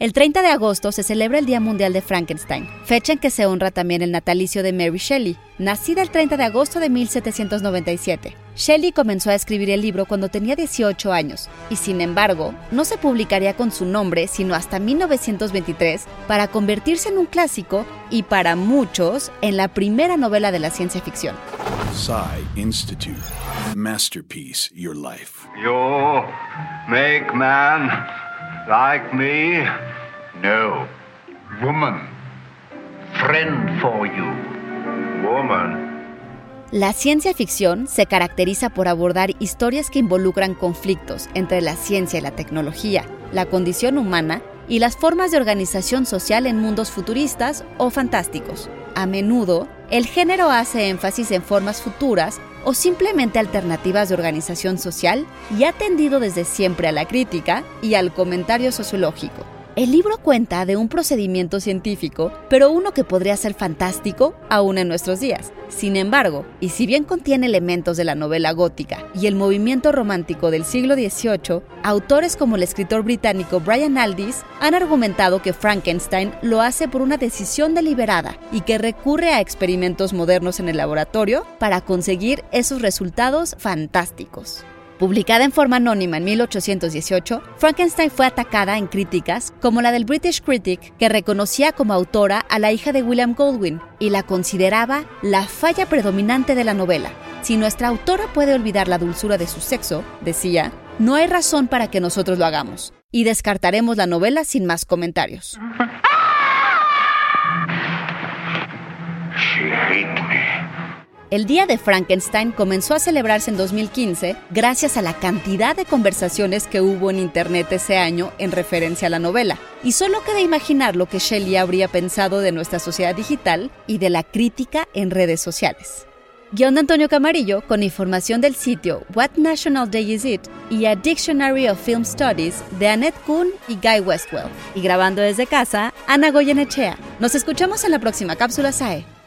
El 30 de agosto se celebra el Día Mundial de Frankenstein, fecha en que se honra también el natalicio de Mary Shelley, nacida el 30 de agosto de 1797. Shelley comenzó a escribir el libro cuando tenía 18 años, y sin embargo, no se publicaría con su nombre sino hasta 1923 para convertirse en un clásico y para muchos en la primera novela de la ciencia ficción. Institute. Masterpiece Your Life. You make man like me no. Woman. Friend for you. Woman. La ciencia ficción se caracteriza por abordar historias que involucran conflictos entre la ciencia y la tecnología, la condición humana y las formas de organización social en mundos futuristas o fantásticos. A menudo, el género hace énfasis en formas futuras o simplemente alternativas de organización social y ha tendido desde siempre a la crítica y al comentario sociológico. El libro cuenta de un procedimiento científico, pero uno que podría ser fantástico aún en nuestros días. Sin embargo, y si bien contiene elementos de la novela gótica y el movimiento romántico del siglo XVIII, autores como el escritor británico Brian Aldiss han argumentado que Frankenstein lo hace por una decisión deliberada y que recurre a experimentos modernos en el laboratorio para conseguir esos resultados fantásticos. Publicada en forma anónima en 1818, Frankenstein fue atacada en críticas como la del British Critic, que reconocía como autora a la hija de William Goldwyn y la consideraba la falla predominante de la novela. Si nuestra autora puede olvidar la dulzura de su sexo, decía, no hay razón para que nosotros lo hagamos, y descartaremos la novela sin más comentarios. El Día de Frankenstein comenzó a celebrarse en 2015 gracias a la cantidad de conversaciones que hubo en Internet ese año en referencia a la novela. Y solo queda imaginar lo que Shelley habría pensado de nuestra sociedad digital y de la crítica en redes sociales. Guión de Antonio Camarillo con información del sitio What National Day Is It y a Dictionary of Film Studies de Annette Kuhn y Guy Westwell. Y grabando desde casa, Ana Goyenechea. Nos escuchamos en la próxima cápsula SAE.